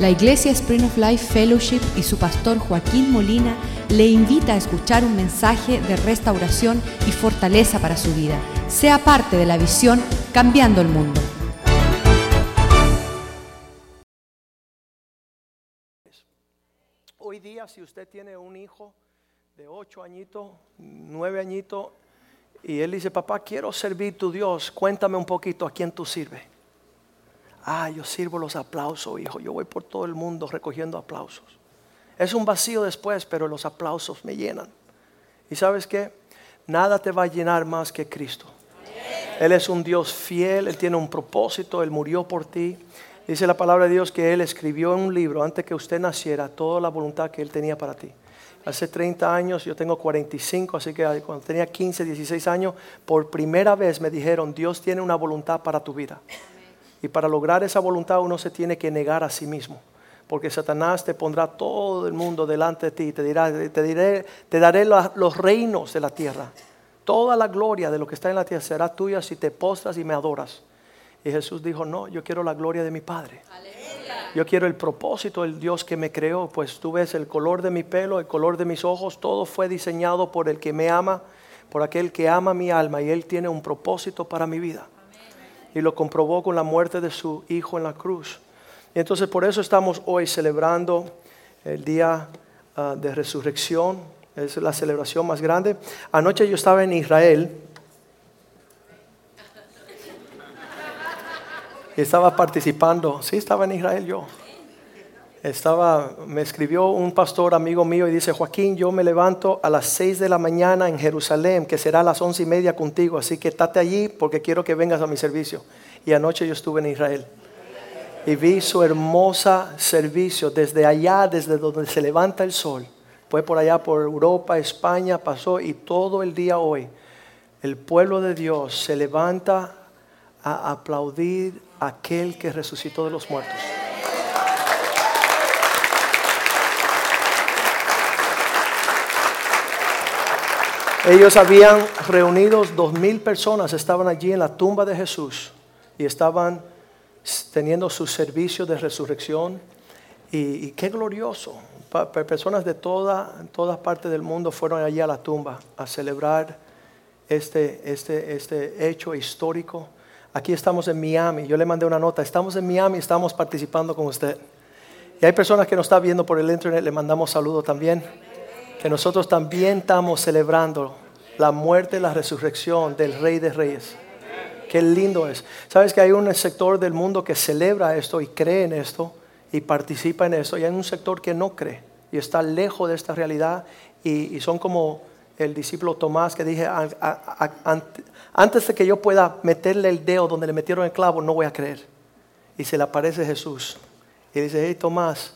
La Iglesia Spring of Life Fellowship y su pastor Joaquín Molina le invita a escuchar un mensaje de restauración y fortaleza para su vida. Sea parte de la visión Cambiando el Mundo. Hoy día, si usted tiene un hijo de ocho añitos, nueve añitos, y él dice, papá, quiero servir tu Dios, cuéntame un poquito a quién tú sirves. Ah, yo sirvo los aplausos, hijo. Yo voy por todo el mundo recogiendo aplausos. Es un vacío después, pero los aplausos me llenan. ¿Y sabes qué? Nada te va a llenar más que Cristo. Él es un Dios fiel, Él tiene un propósito, Él murió por ti. Dice la palabra de Dios que Él escribió en un libro antes que usted naciera toda la voluntad que Él tenía para ti. Hace 30 años, yo tengo 45, así que cuando tenía 15, 16 años, por primera vez me dijeron, Dios tiene una voluntad para tu vida. Y para lograr esa voluntad uno se tiene que negar a sí mismo. Porque Satanás te pondrá todo el mundo delante de ti y te dirá, te, diré, te daré los reinos de la tierra. Toda la gloria de lo que está en la tierra será tuya si te postras y me adoras. Y Jesús dijo, no, yo quiero la gloria de mi Padre. Yo quiero el propósito del Dios que me creó, pues tú ves el color de mi pelo, el color de mis ojos, todo fue diseñado por el que me ama, por aquel que ama mi alma y Él tiene un propósito para mi vida y lo comprobó con la muerte de su hijo en la cruz. Y entonces por eso estamos hoy celebrando el día ah, de resurrección. Es la celebración más grande. Anoche yo estaba en Israel y estaba participando. Sí, estaba en Israel yo estaba, me escribió un pastor amigo mío y dice, Joaquín, yo me levanto a las 6 de la mañana en Jerusalén, que será a las once y media contigo, así que estate allí porque quiero que vengas a mi servicio. Y anoche yo estuve en Israel y vi su hermosa servicio desde allá, desde donde se levanta el sol. Fue por allá, por Europa, España, pasó y todo el día hoy el pueblo de Dios se levanta a aplaudir a aquel que resucitó de los muertos. Ellos habían reunido dos mil personas, estaban allí en la tumba de Jesús y estaban teniendo su servicio de resurrección. Y, qué glorioso. personas de toda, todas partes del mundo fueron allí a la tumba a celebrar este, este, este hecho histórico. Aquí estamos en Miami. Yo le mandé una nota. Estamos en Miami, estamos participando con usted. Y hay personas que nos están viendo por el internet, le mandamos saludos también que nosotros también estamos celebrando la muerte y la resurrección del Rey de Reyes. Qué lindo es. Sabes que hay un sector del mundo que celebra esto y cree en esto y participa en esto, y hay un sector que no cree y está lejos de esta realidad y, son como el discípulo Tomás que dije, antes de que yo pueda meterle el dedo donde le metieron el clavo, no voy a creer. Y se le aparece Jesús y dice, hey Tomás,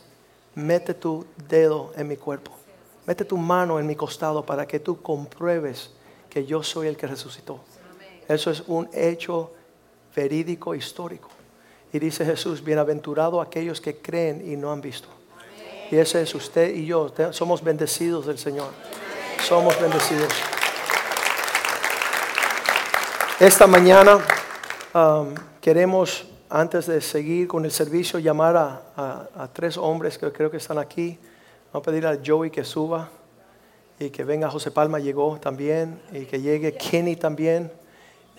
mete tu dedo en mi cuerpo. Mete tu mano en mi costado para que tú compruebes que yo soy el que resucitó. Eso es un hecho verídico, histórico. Y dice Jesús, bienaventurado aquellos que creen y no han visto. Y ese es usted y yo. Somos bendecidos del Señor. Somos bendecidos. Esta mañana um, queremos, antes de seguir con el servicio, llamar a tres hombres que creo que están aquí. Vamos a pedir a Joey que suba y que venga José Palma, llegó también, y que llegue Kenny también,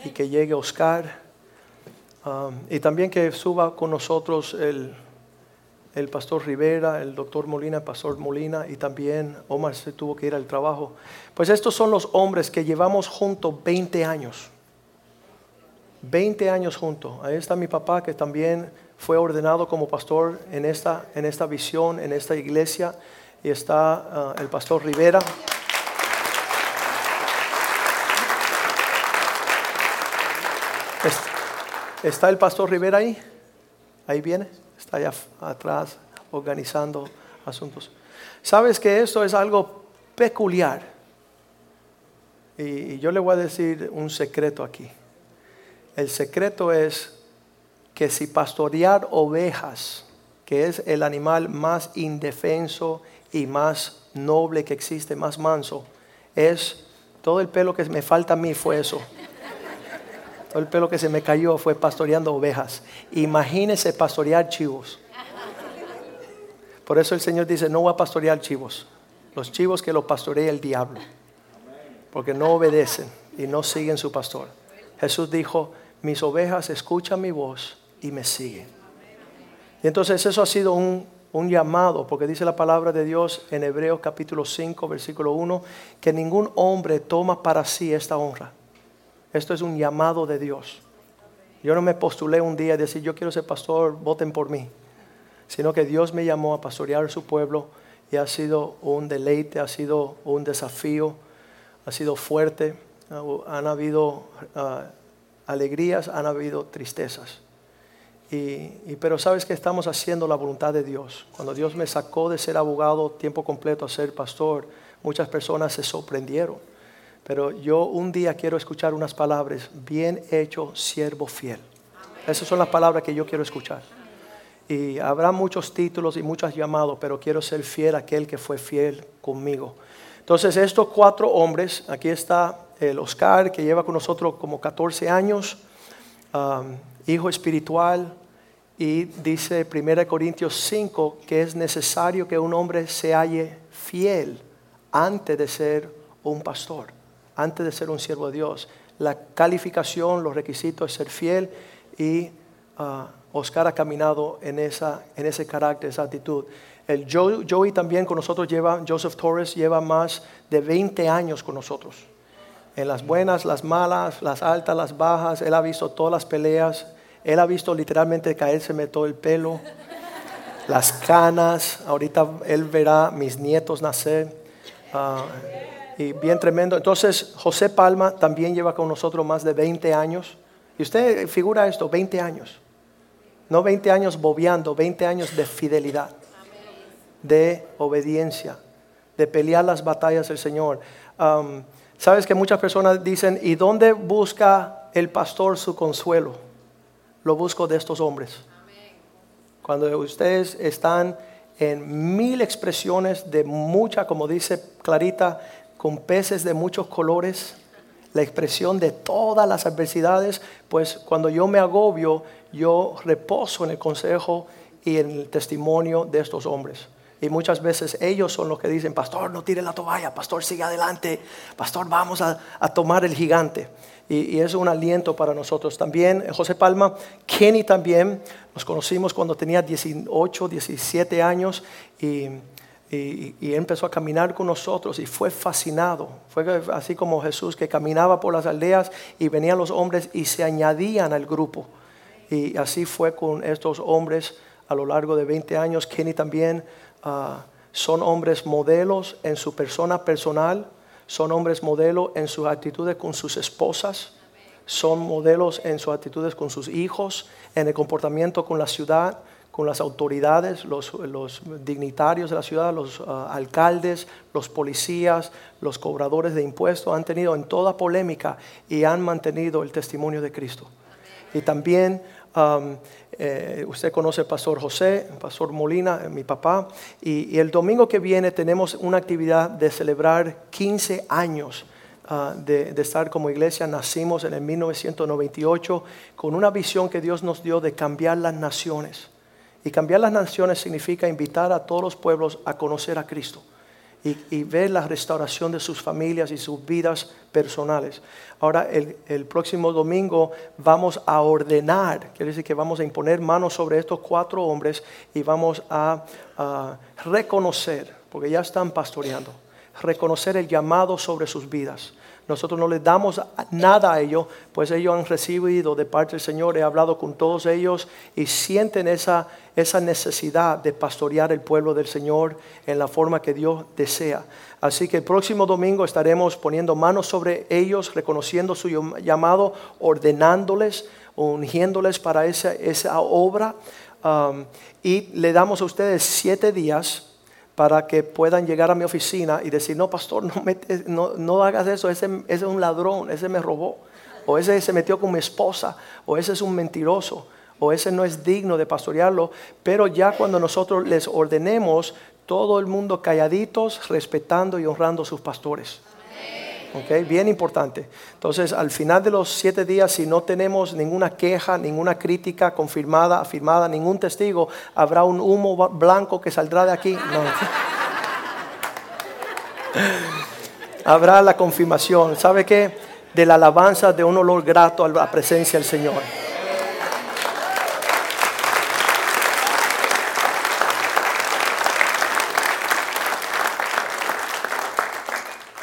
y que llegue Oscar. Um, y también que suba con nosotros el, el pastor Rivera, el doctor Molina, el pastor Molina, y también Omar se tuvo que ir al trabajo. Pues estos son los hombres que llevamos juntos 20 años. 20 años juntos. Ahí está mi papá que también fue ordenado como pastor en esta, en esta visión, en esta iglesia y está ah, el pastor Rivera. ¿Está el pastor Rivera ahí? Ahí viene, está allá atrás organizando asuntos. ¿Sabes que esto es algo peculiar? Y yo le voy a decir un secreto aquí. El secreto es que si pastorear ovejas, que es el animal más indefenso y más noble que existe, más manso, es todo el pelo que me falta a mí fue eso. Todo el pelo que se me cayó fue pastoreando ovejas. Imagínese pastorear chivos. Por eso el Señor dice, no voy a pastorear chivos. Los chivos que los pastorea el diablo. Porque no obedecen y no siguen su pastor. Jesús dijo, mis ovejas escuchan mi voz y me siguen. Y entonces eso ha sido un, un llamado, porque dice la palabra de Dios en Hebreos capítulo 5, versículo 1, que ningún hombre toma para sí esta honra. Esto es un llamado de Dios. Yo no me postulé un día a decir, yo quiero ser pastor, voten por mí, sino que Dios me llamó a pastorear su pueblo y ha sido un deleite, ha sido un desafío, ha sido fuerte, han habido ah, alegrías, han habido tristezas. Y, pero sabes que estamos haciendo la voluntad de Dios. Cuando Dios me sacó de ser abogado tiempo completo a ser pastor, muchas personas se sorprendieron. Pero yo un día quiero escuchar unas palabras, bien hecho, siervo fiel. Esas son las palabras que yo quiero escuchar. Y habrá muchos títulos y muchos llamados, pero quiero ser fiel a aquel que fue fiel conmigo. Entonces estos cuatro hombres, aquí está el Oscar, que lleva con nosotros como 14 años, hijo espiritual, y dice 1 Corintios 5 que es necesario que un hombre se halle fiel antes de ser un pastor, antes de ser un siervo de Dios. La calificación, los requisitos es ser fiel y uh, Oscar ha caminado en, esa, en ese carácter, esa actitud. El Joey también con nosotros lleva, Joseph Torres lleva más de 20 años con nosotros en las buenas, las malas, las altas, las bajas. Él ha visto todas las peleas. Él ha visto literalmente caérseme todo el pelo, las canas. Ahorita él verá mis nietos nacer. Ah, y bien tremendo. Entonces, José Palma también lleva con nosotros más de 20 años. Y usted figura esto, 20 años. No 20 años bobeando, 20 años de fidelidad, de obediencia, de pelear las batallas del Señor. Sabes que muchas personas dicen, ¿y dónde busca el pastor su consuelo? Lo busco de estos hombres. Cuando ustedes están en mil expresiones de mucha, como dice Clarita, con peces de muchos colores, la expresión de todas las adversidades, pues cuando yo me agobio, yo reposo en el consejo y en el testimonio de estos hombres. Y muchas veces ellos son los que dicen, pastor, no tire la toalla, pastor, sigue adelante, pastor, vamos a, tomar el gigante. Y, es un aliento para nosotros. También José Palma, Kenny también, nos conocimos cuando tenía 18, 17 años y, y, empezó a caminar con nosotros y fue fascinado. Fue así como Jesús que caminaba por las aldeas y venían los hombres y se añadían al grupo. Y así fue con estos hombres a lo largo de 20 años. Kenny también Ah, son hombres modelos en su persona personal, son hombres modelos en sus actitudes con sus esposas, son modelos en sus actitudes con sus hijos, en el comportamiento con la ciudad, con las autoridades, los, dignitarios de la ciudad, los ah, alcaldes, los policías, los cobradores de impuestos, han tenido en toda polémica y han mantenido el testimonio de Cristo. Y también eh, usted conoce al pastor José, pastor Molina, eh, mi papá, y, el domingo que viene tenemos una actividad de celebrar 15 años ah, de, de, estar como iglesia. Nacimos en el 1998 con una visión que Dios nos dio de cambiar las naciones. Y cambiar las naciones significa invitar a todos los pueblos a conocer a Cristo y, ver la restauración de sus familias y sus vidas personales. Ahora, el, próximo domingo vamos a ordenar, quiere decir que vamos a imponer manos sobre estos cuatro hombres y vamos a reconocer, porque ya están pastoreando, reconocer el llamado sobre sus vidas nosotros no les damos nada a ellos, pues ellos han recibido de parte del Señor, he hablado con todos ellos y sienten esa, esa necesidad de pastorear el pueblo del Señor en la forma que Dios desea. Así que el próximo domingo estaremos poniendo manos sobre ellos, reconociendo su llamado, ordenándoles, ungiéndoles para esa, esa obra. Y le damos a ustedes siete días para que puedan llegar a mi oficina y decir, no, pastor, no, no, hagas eso, ese, es un ladrón, ese me robó, o ese se metió con mi esposa, o ese es un mentiroso, o ese no es digno de pastorearlo, pero ya cuando nosotros les ordenemos, todo el mundo calladitos, respetando y honrando a sus pastores. ¿Ok? Bien importante. Entonces, al final de los siete días, si no tenemos ninguna queja, ninguna crítica confirmada, afirmada, ningún testigo, habrá un humo blanco que saldrá de aquí. No. habrá la confirmación. ¿Sabe qué? De la alabanza de un olor grato a la presencia del Señor.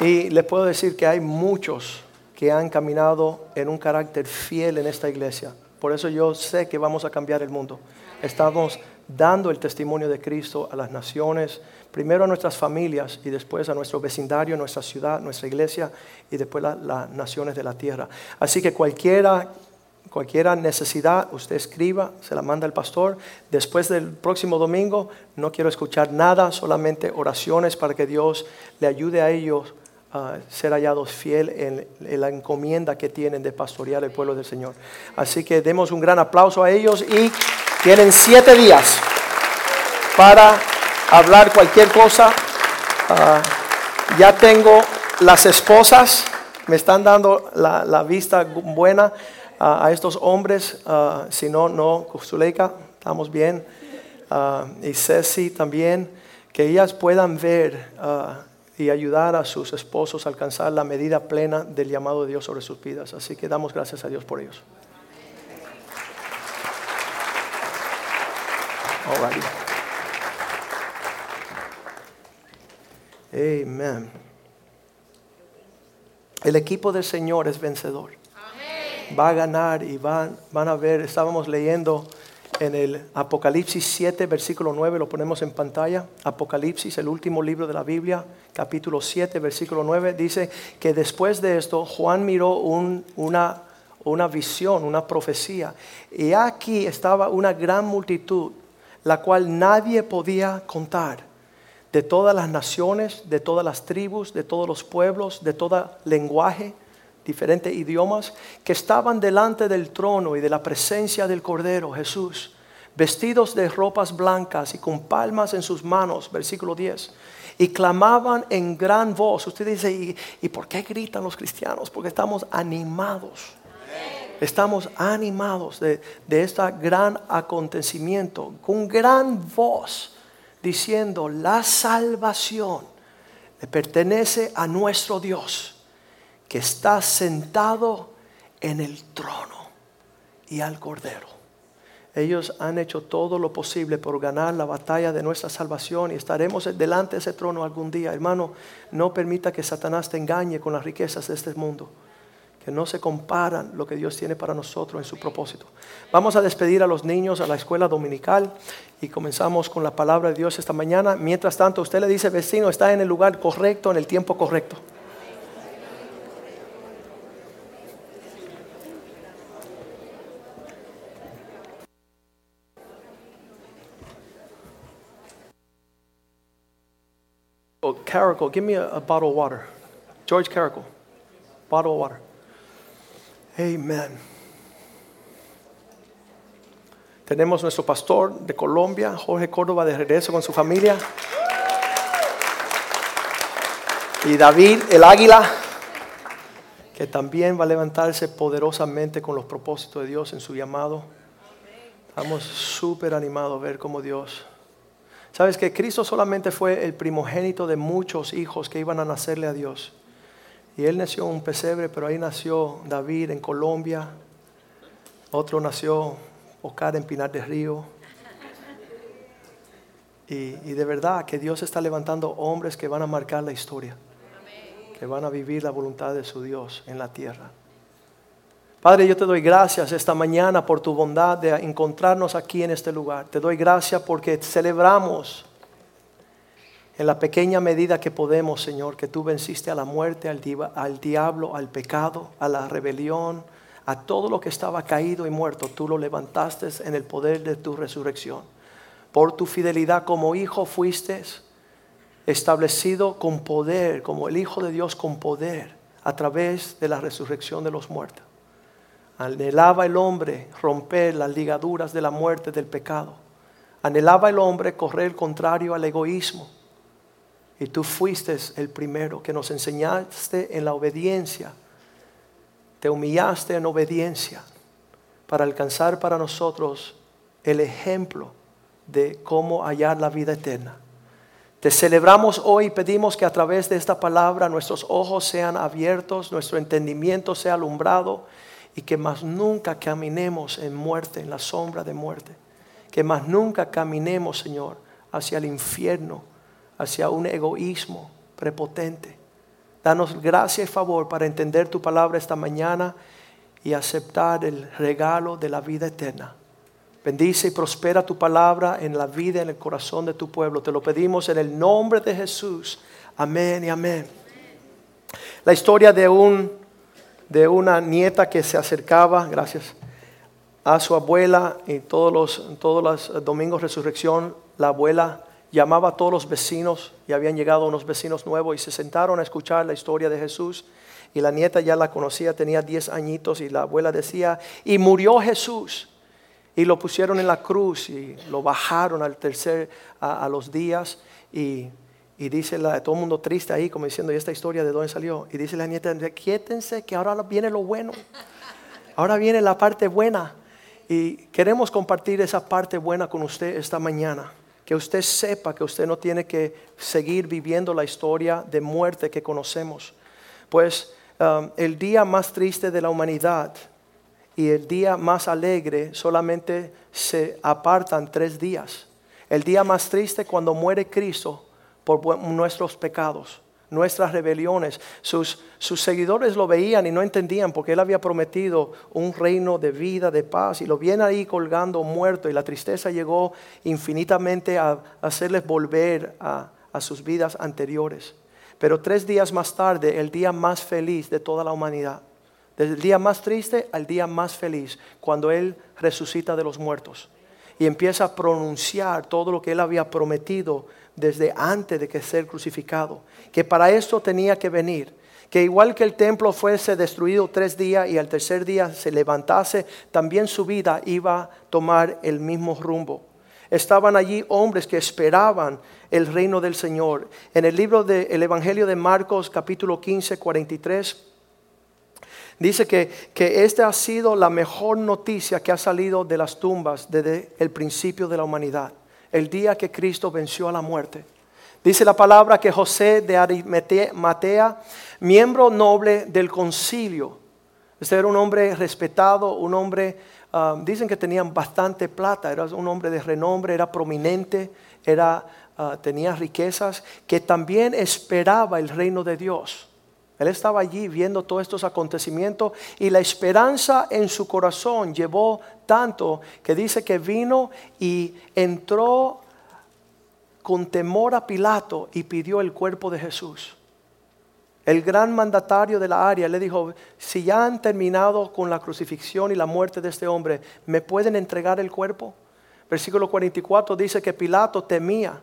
Y les puedo decir que hay muchos que han caminado en un carácter fiel en esta iglesia. Por eso yo sé que vamos a cambiar el mundo. Estamos dando el testimonio de Cristo a las naciones, primero a nuestras familias y después a nuestro vecindario, nuestra ciudad, nuestra iglesia y después a las naciones de la tierra. Así que cualquiera cualquier necesidad, usted escriba, se la manda el pastor. Después del próximo domingo, no quiero escuchar nada, solamente oraciones para que Dios le ayude a ellos a ser hallados fiel en, en, la encomienda que tienen de pastorear el pueblo del Señor. Así que demos un gran aplauso a ellos y tienen siete días para hablar cualquier cosa. Ah, ya tengo las esposas, me están dando la, vista buena a estos hombres. Uh, si no, no, Zuleika, estamos bien. Ah, y Ceci también, que ellas puedan ver y ayudar a sus esposos a alcanzar la medida plena del llamado de Dios sobre sus vidas. Así que damos gracias a Dios por ellos. Amén. El equipo del Señor es vencedor. Va a ganar y van, van a ver, estábamos leyendo en el Apocalipsis 7, versículo 9, lo ponemos en pantalla. Apocalipsis, el último libro de la Biblia, capítulo 7, versículo 9, dice que después de esto Juan miró una, una visión, una profecía. Y aquí estaba una gran multitud, la cual nadie podía contar, de todas las naciones, de todas las tribus, de todos los pueblos, de todo lenguaje diferentes idiomas, que estaban delante del trono y de la presencia del Cordero Jesús, vestidos de ropas blancas y con palmas en sus manos, versículo 10, y clamaban en gran voz. Usted dice, ¿y, ¿y por qué gritan los cristianos? Porque estamos animados. Estamos animados de, de este gran acontecimiento, con gran voz, diciendo, la salvación le pertenece a nuestro Dios que está sentado en el trono y al cordero. Ellos han hecho todo lo posible por ganar la batalla de nuestra salvación y estaremos delante de ese trono algún día. Hermano, no permita que Satanás te engañe con las riquezas de este mundo, que no se comparan lo que Dios tiene para nosotros en su propósito. Vamos a despedir a los niños a la escuela dominical y comenzamos con la palabra de Dios esta mañana. Mientras tanto, usted le dice, vecino, está en el lugar correcto, en el tiempo correcto. Oh, Carrico, give me a, a, bottle of water. George Carrico, bottle of water. Amen. Tenemos nuestro pastor de Colombia, Jorge Córdoba, de regreso con su familia. Y David, el águila, que también va a levantarse poderosamente con los propósitos de Dios en su llamado. Estamos súper animados a ver cómo Dios Sabes que Cristo solamente fue el primogénito de muchos hijos que iban a nacerle a Dios. Y él nació en un pesebre, pero ahí nació David en Colombia. Otro nació Oscar en Pinar del Río. Y, y, de verdad que Dios está levantando hombres que van a marcar la historia, que van a vivir la voluntad de su Dios en la tierra. Padre, yo te doy gracias esta mañana por tu bondad de encontrarnos aquí en este lugar. Te doy gracias porque celebramos en la pequeña medida que podemos, Señor, que tú venciste a la muerte, al, diablo, al pecado, a la rebelión, a todo lo que estaba caído y muerto. Tú lo levantaste en el poder de tu resurrección. Por tu fidelidad como hijo fuiste establecido con poder, como el Hijo de Dios con poder, a través de la resurrección de los muertos. Anhelaba el hombre romper las ligaduras de la muerte del pecado. Anhelaba el hombre correr contrario al egoísmo y tú fuiste el primero que nos enseñaste en la obediencia. Te humillaste en obediencia para alcanzar para nosotros el ejemplo de cómo hallar la vida eterna. Te celebramos hoy y pedimos que a través de esta palabra nuestros ojos sean abiertos, nuestro entendimiento sea alumbrado y que más nunca caminemos en muerte, en la sombra de muerte. Que más nunca caminemos, Señor, hacia el infierno, hacia un egoísmo prepotente. Danos gracia y favor para entender tu palabra esta mañana y aceptar el regalo de la vida eterna. Bendice y prospera tu palabra en la vida, en el corazón de tu pueblo. Te lo pedimos en el nombre de Jesús. Amén y amén. La historia de, un, de una nieta que se acercaba, gracias, a su abuela y todos los, todos los domingos resurrección, la abuela llamaba a todos los vecinos y habían llegado unos vecinos nuevos y se sentaron a escuchar la historia de Jesús. Y la nieta ya la conocía, tenía 10 añitos y la abuela decía, y murió Jesús y lo pusieron en la cruz y lo bajaron al tercer, a, los días y, dice la, todo el mundo triste ahí como diciendo, ¿y esta historia de dónde salió? Y dice la nieta, quiétense que ahora viene lo bueno, ahora viene la parte buena y queremos compartir esa parte buena con usted esta mañana. Que usted sepa que usted no tiene que seguir viviendo la historia de muerte que conocemos. Pues um, el día más triste de la humanidad y el día más alegre solamente se apartan tres días. El día más triste cuando muere Cristo por nuestros pecados, nuestras rebeliones. Sus, sus seguidores lo veían y no entendían porque Él había prometido un reino de vida, de paz, y lo viene ahí colgando muerto y la tristeza llegó infinitamente a hacerles volver a, a sus vidas anteriores. Pero tres días más tarde, el día más feliz de toda la humanidad, desde el día más triste al día más feliz, cuando Él resucita de los muertos y empieza a pronunciar todo lo que Él había prometido desde antes de que ser crucificado, que para esto tenía que venir, que igual que el templo fuese destruido tres días y al tercer día se levantase, también su vida iba a tomar el mismo rumbo. Estaban allí hombres que esperaban el reino del Señor. En el libro del Evangelio de Marcos capítulo 15, 43, Dice que, que esta ha sido la mejor noticia que ha salido de las tumbas desde el principio de la humanidad, el día que Cristo venció a la muerte. Dice la palabra que José de Arimatea, miembro noble del concilio, este era un hombre respetado, un hombre, um, dicen que tenían bastante plata, era un hombre de renombre, era prominente, era, uh, tenía riquezas, que también esperaba el reino de Dios. Él estaba allí viendo todos estos acontecimientos y la esperanza en su corazón llevó tanto que dice que vino y entró con temor a Pilato y pidió el cuerpo de Jesús. El gran mandatario de la área le dijo, si ya han terminado con la crucifixión y la muerte de este hombre, ¿me pueden entregar el cuerpo? Versículo 44 dice que Pilato temía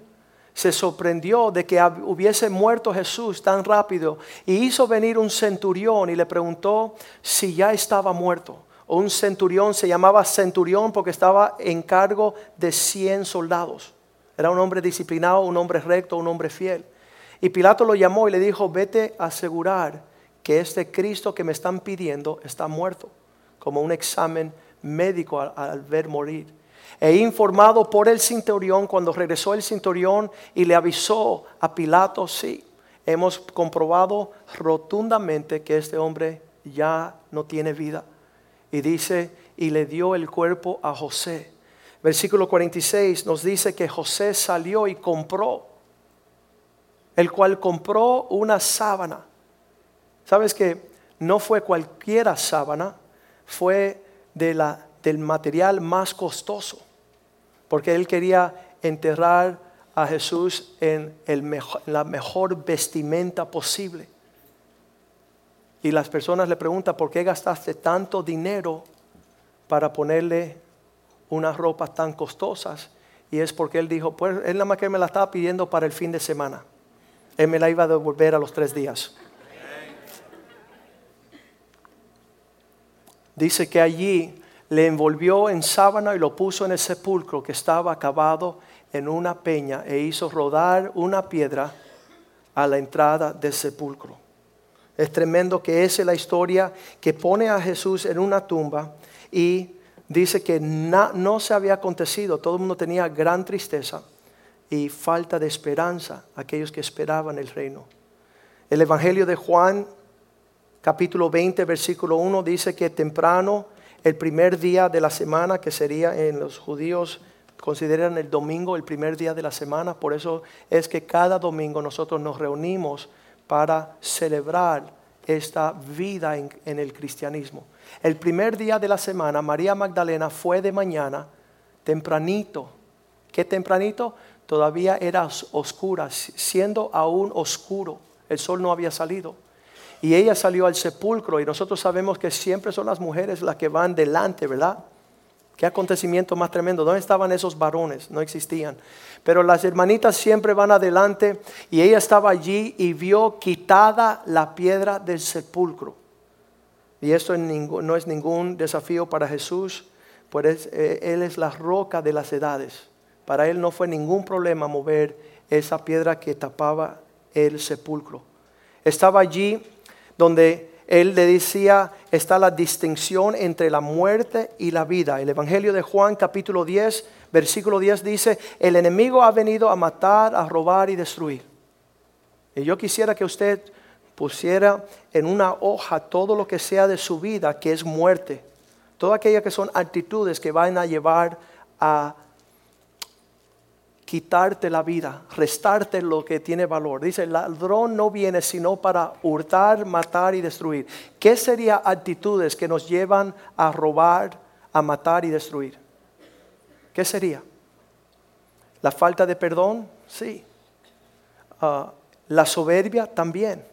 se sorprendió de que hubiese muerto Jesús tan rápido y hizo venir un centurión y le preguntó si ya estaba muerto. O un centurión se llamaba centurión porque estaba en cargo de 100 soldados. Era un hombre disciplinado, un hombre recto, un hombre fiel. Y Pilato lo llamó y le dijo, vete a asegurar que este Cristo que me están pidiendo está muerto, como un examen médico al ver morir. He informado por el centurión cuando regresó el centurión y le avisó a Pilato, sí, hemos comprobado rotundamente que este hombre ya no tiene vida. Y dice, y le dio el cuerpo a José. Versículo 46 nos dice que José salió y compró, el cual compró una sábana. ¿Sabes que no fue cualquiera sábana? Fue de la, del material más costoso porque él quería enterrar a Jesús en la mejor vestimenta posible. Y las personas le preguntan, ¿por qué gastaste tanto dinero para ponerle unas ropas tan costosas? Y es porque él dijo, pues él nada más que me la estaba pidiendo para el fin de semana. Él me la iba a devolver a los tres días. Dice que allí le envolvió en sábana y lo puso en el sepulcro que estaba acabado en una peña e hizo rodar una piedra a la entrada del sepulcro. Es tremendo que esa es la historia que pone a Jesús en una tumba y dice que no se había acontecido, todo el mundo tenía gran tristeza y falta de esperanza, aquellos que esperaban el reino. El Evangelio de Juan, capítulo 20, versículo 1, dice que temprano, el primer día de la semana, que sería en los judíos, consideran el domingo el primer día de la semana, por eso es que cada domingo nosotros nos reunimos para celebrar esta vida en, el cristianismo. El primer día de la semana, María Magdalena fue de mañana, tempranito. ¿Qué tempranito? Todavía era oscura, siendo aún oscuro. El sol no había salido. Y ella salió al sepulcro y nosotros sabemos que siempre son las mujeres las que van delante, ¿verdad? Qué acontecimiento más tremendo. ¿Dónde estaban esos varones? No existían. Pero las hermanitas siempre van adelante y ella estaba allí y vio quitada la piedra del sepulcro. Y esto no es ningún desafío para Jesús, pues eh, Él es la roca de las edades. Para Él no fue ningún problema mover esa piedra que tapaba el sepulcro. Estaba allí donde Él le decía, está la distinción entre la muerte y la vida. El Evangelio de Juan capítulo 10, versículo 10 dice, el enemigo ha venido a matar, a robar y destruir. Y yo quisiera que usted pusiera en una hoja todo lo que sea de su vida, que es muerte. Todas aquellas que son actitudes que van a llevar a quitarte la vida, restarte lo que tiene valor. Dice, el ladrón no viene sino para hurtar, matar y destruir. ¿Qué serían actitudes que nos llevan a robar, a matar y destruir? ¿Qué sería? ¿La falta de perdón? Sí. Ah, la soberbia también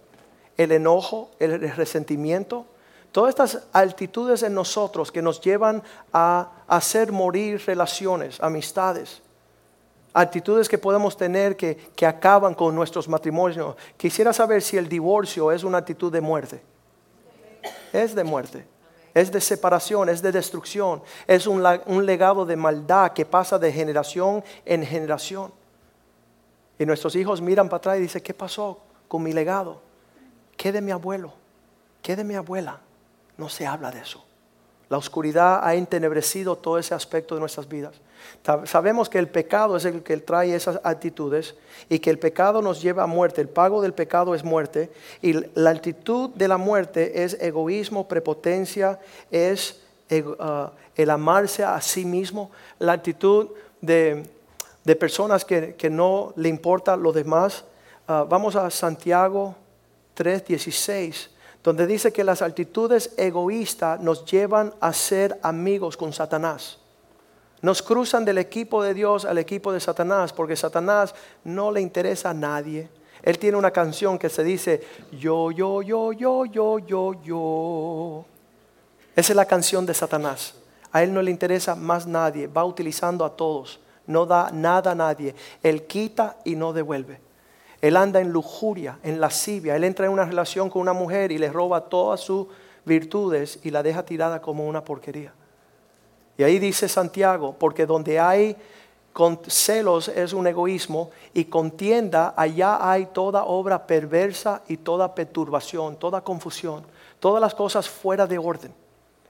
el enojo, el resentimiento, todas estas altitudes en nosotros que nos llevan a hacer morir relaciones, amistades, actitudes que podemos tener que, que, acaban con nuestros matrimonios. Quisiera saber si el divorcio es una actitud de muerte. Es de muerte. Es de separación, es de destrucción. Es un, un legado de maldad que pasa de generación en generación. Y nuestros hijos miran para atrás y dicen, ¿qué pasó con mi legado? ¿Qué de mi abuelo? ¿Qué de mi abuela? No se habla de eso. La oscuridad ha entenebrecido todo ese aspecto de nuestras vidas. Sabemos que el pecado es el que trae esas actitudes y que el pecado nos lleva a muerte. El pago del pecado es muerte y la actitud de la muerte es egoísmo, prepotencia, es uh, el amarse a sí mismo. La actitud de, personas que, no le importa lo demás. Uh, vamos a Santiago 3:16, donde dice que las actitudes egoístas nos llevan a ser amigos con Satanás. Nos cruzan del equipo de Dios al equipo de Satanás, porque Satanás no le interesa a nadie. Él tiene una canción que se dice, yo, yo, yo, yo, yo, yo, yo. Esa es la canción de Satanás. A él no le interesa más nadie, va utilizando a todos, no da nada a nadie. Él quita y no devuelve. Él anda en lujuria, en lascivia. Él entra en una relación con una mujer y le roba todas sus virtudes y la deja tirada como una porquería. Y ahí dice Santiago, porque donde hay celos es un egoísmo y contienda, allá hay toda obra perversa y toda perturbación, toda confusión, todas las cosas fuera de orden.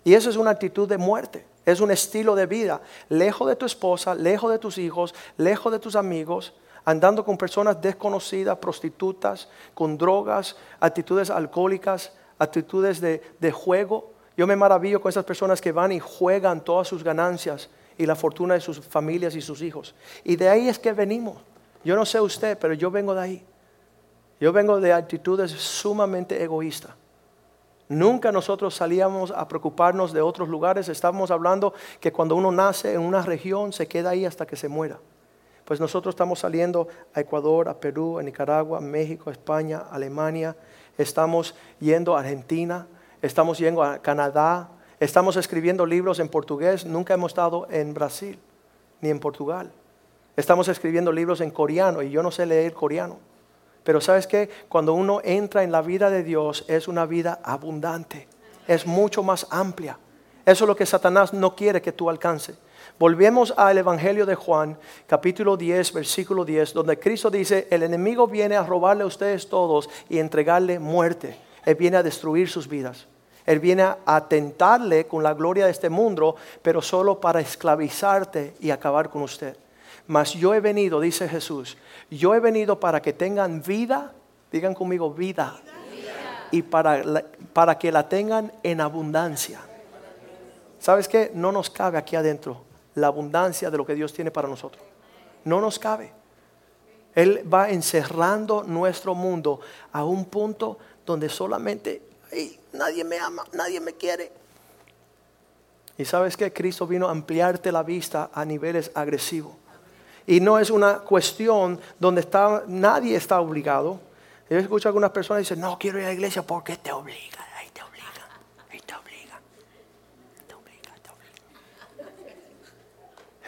Y eso es una actitud de muerte, es un estilo de vida, lejos de tu esposa, lejos de tus hijos, lejos de tus amigos, andando con personas desconocidas, prostitutas, con drogas, actitudes alcohólicas, actitudes de, juego. Yo me maravillo con esas personas que van y juegan todas sus ganancias y la fortuna de sus familias y sus hijos. Y de ahí es que venimos. Yo no sé usted, pero yo vengo de ahí. Yo vengo de actitudes sumamente egoístas. Nunca nosotros salíamos a preocuparnos de otros lugares. Estábamos hablando que cuando uno nace en una región se queda ahí hasta que se muera. Pues nosotros estamos saliendo a Ecuador, a Perú, a Nicaragua, a México, a España, a Alemania, estamos yendo a Argentina, estamos yendo a Canadá, estamos escribiendo libros en portugués, nunca hemos estado en Brasil ni en Portugal. Estamos escribiendo libros en coreano y yo no sé leer coreano. Pero sabes que cuando uno entra en la vida de Dios es una vida abundante, es mucho más amplia. Eso es lo que Satanás no quiere que tú alcances. Volvemos al Evangelio de Juan, capítulo 10, versículo 10, donde Cristo dice, el enemigo viene a robarle a ustedes todos y entregarle muerte. Él viene a destruir sus vidas. Él viene a tentarle con la gloria de este mundo, pero solo para esclavizarte y acabar con usted. Mas yo he venido, dice Jesús, yo he venido para que tengan vida, digan conmigo vida, y para, para que la tengan en abundancia. ¿Sabes qué? No nos cabe aquí adentro la abundancia de lo que Dios tiene para nosotros. No nos cabe. Él va encerrando nuestro mundo a un punto donde solamente nadie me ama, nadie me quiere. Y sabes que Cristo vino a ampliarte la vista a niveles agresivos. Y no es una cuestión donde está, nadie está obligado. Yo escucho a algunas personas dicen, no quiero ir a la iglesia porque te obliga.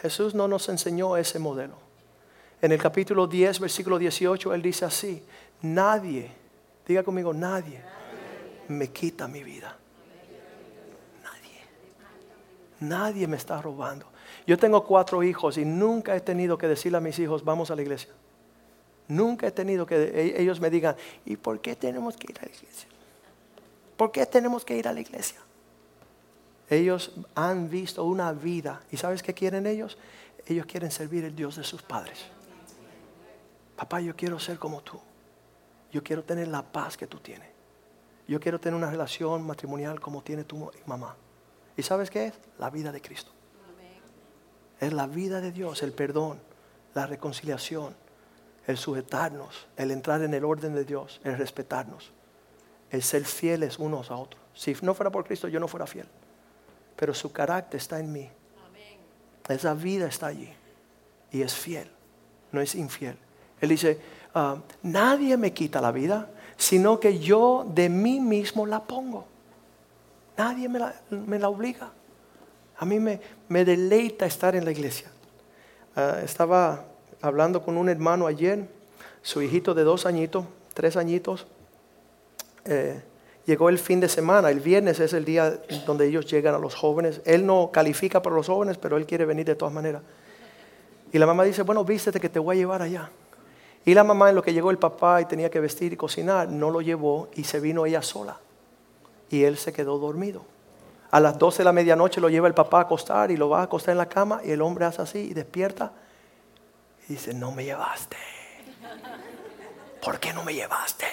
Jesús no nos enseñó ese modelo. En el capítulo 10, versículo 18, Él dice así, nadie, diga conmigo, nadie me quita mi vida. Nadie. Nadie me está robando. Yo tengo cuatro hijos y nunca he tenido que decirle a mis hijos, vamos a la iglesia. Nunca he tenido que e, ellos me digan, ¿y por qué tenemos que ir a la iglesia? ¿Por qué tenemos que ir a la iglesia? Ellos han visto una vida. ¿Y sabes qué quieren ellos? Ellos quieren servir el Dios de sus padres. Papá, yo quiero ser como tú. Yo quiero tener la paz que tú tienes. Yo quiero tener una relación matrimonial como tiene tu mamá. ¿Y sabes qué es? La vida de Cristo. Es la vida de Dios, el perdón, la reconciliación, el sujetarnos, el entrar en el orden de Dios, el respetarnos, el ser fieles unos a otros. Si no fuera por Cristo, yo no fuera fiel pero su carácter está en mí. Esa vida está allí y es fiel, no es infiel. Él dice, ah, nadie me quita la vida, sino que yo de mí mismo la pongo. Nadie me la, obliga. A mí me, me, deleita estar en la iglesia. Ah, estaba hablando con un hermano ayer, su hijito de dos añitos, tres añitos, eh, llegó el fin de semana, el viernes es el día donde ellos llegan a los jóvenes. Él no califica para los jóvenes, pero él quiere venir de todas maneras. Y la mamá dice, bueno, vístete que te voy a llevar allá. Y la mamá en lo que llegó el papá y tenía que vestir y cocinar, no lo llevó y se vino ella sola. Y él se quedó dormido. A las 12 de la medianoche lo lleva el papá a acostar y lo va a acostar en la cama y el hombre hace así y despierta y dice, no me llevaste. ¿Por qué no me llevaste?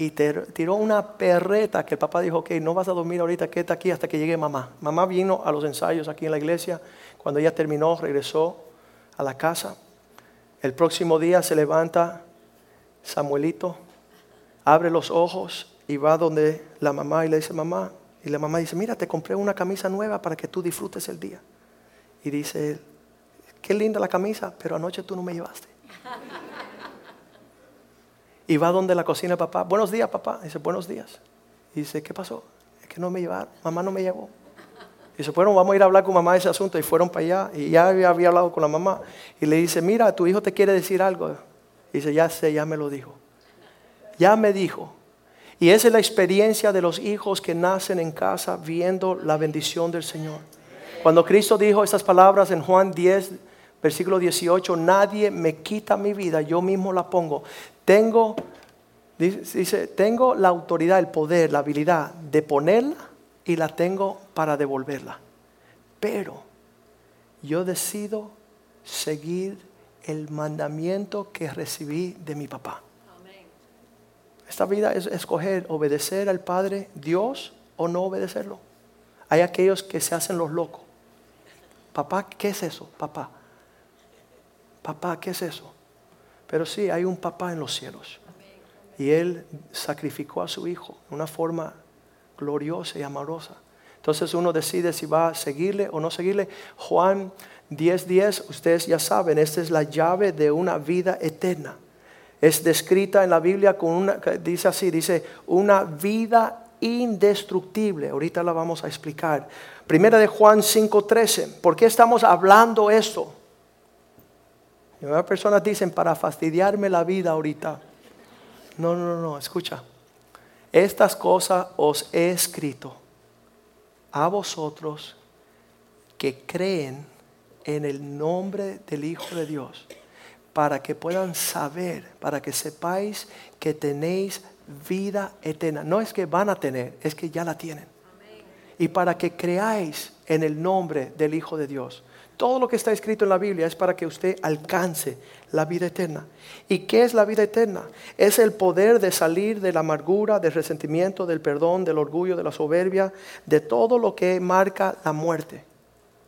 y tiró una perreta que el papá dijo, ok, no vas a dormir ahorita, quédate aquí hasta que llegue mamá. Mamá vino a los ensayos aquí en la iglesia. Cuando ella terminó, regresó a la casa. El próximo día se levanta Samuelito, abre los ojos y va donde la mamá y le dice, mamá, y la mamá dice, mira, te compré una camisa nueva para que tú disfrutes el día. Y dice qué linda la camisa, pero anoche tú no me llevaste. Y va donde la cocina papá. Buenos días, papá. dice, buenos días. Y dice, ¿qué pasó? Es que no me llevaron. Mamá no me llevó. Y dice, bueno, vamos a ir a hablar con mamá de ese asunto. Y fueron para allá. Y ya había, hablado con la mamá. Y le dice, mira, tu hijo te quiere decir algo. Y dice, ya sé, ya me lo dijo. Ya me dijo. Y esa es la experiencia de los hijos que nacen en casa viendo la bendición del Señor. Cuando Cristo dijo estas palabras en Juan 10, versículo 18, nadie me quita mi vida, yo mismo la pongo. Tengo, dice, tengo la autoridad, el poder, la habilidad de ponerla y la tengo para devolverla. Pero yo decido seguir el mandamiento que recibí de mi papá. Esta vida es escoger obedecer al Padre Dios o no obedecerlo. Hay aquellos que se hacen los locos. Papá, ¿qué es eso? Papá. Papá, ¿qué es eso? Pero sí, hay un papá en los cielos. Y Él sacrificó a su hijo de una forma gloriosa y amorosa. Entonces uno decide si va a seguirle o no seguirle. Juan 10:10, 10, ustedes ya saben, esta es la llave de una vida eterna. Es descrita en la Biblia con una, dice así, dice, una vida indestructible. Ahorita la vamos a explicar. Primera de Juan 5:13. ¿Por qué estamos hablando esto? Y personas dicen para fastidiarme la vida ahorita. No, no, no, escucha. Estas cosas os he escrito a vosotros que creen en el nombre del Hijo de Dios, para que puedan saber, para que sepáis que tenéis vida eterna. No es que van a tener, es que ya la tienen. Y para que creáis en el nombre del Hijo de Dios. Todo lo que está escrito en la Biblia es para que usted alcance la vida eterna. ¿Y qué es la vida eterna? Es el poder de salir de la amargura, del resentimiento, del perdón, del orgullo, de la soberbia, de todo lo que marca la muerte.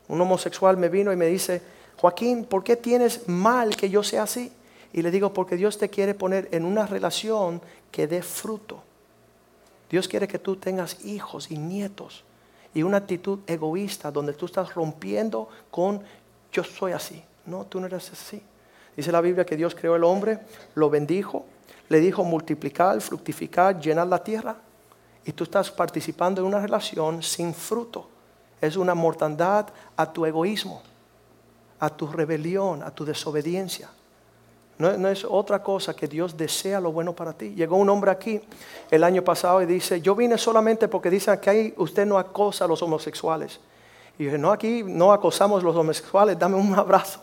Un homosexual me vino y me dice, Joaquín, ¿por qué tienes mal que yo sea así? Y le digo, porque Dios te quiere poner en una relación que dé fruto. Dios quiere que tú tengas hijos y nietos y una actitud egoísta donde tú estás rompiendo con yo soy así. No, tú no eres así. Dice la Biblia que Dios creó el hombre, lo bendijo, le dijo multiplicar, fructificar, llenar la tierra. Y tú estás participando en una relación sin fruto. Es una mortandad a tu egoísmo, a tu rebelión, a tu desobediencia. No, es otra cosa que Dios desea lo bueno para ti. Llegó un hombre aquí el año pasado y dice, yo vine solamente porque dicen que ahí usted no acosa a los homosexuales. Y dije, no, aquí no acosamos a los homosexuales, dame un abrazo.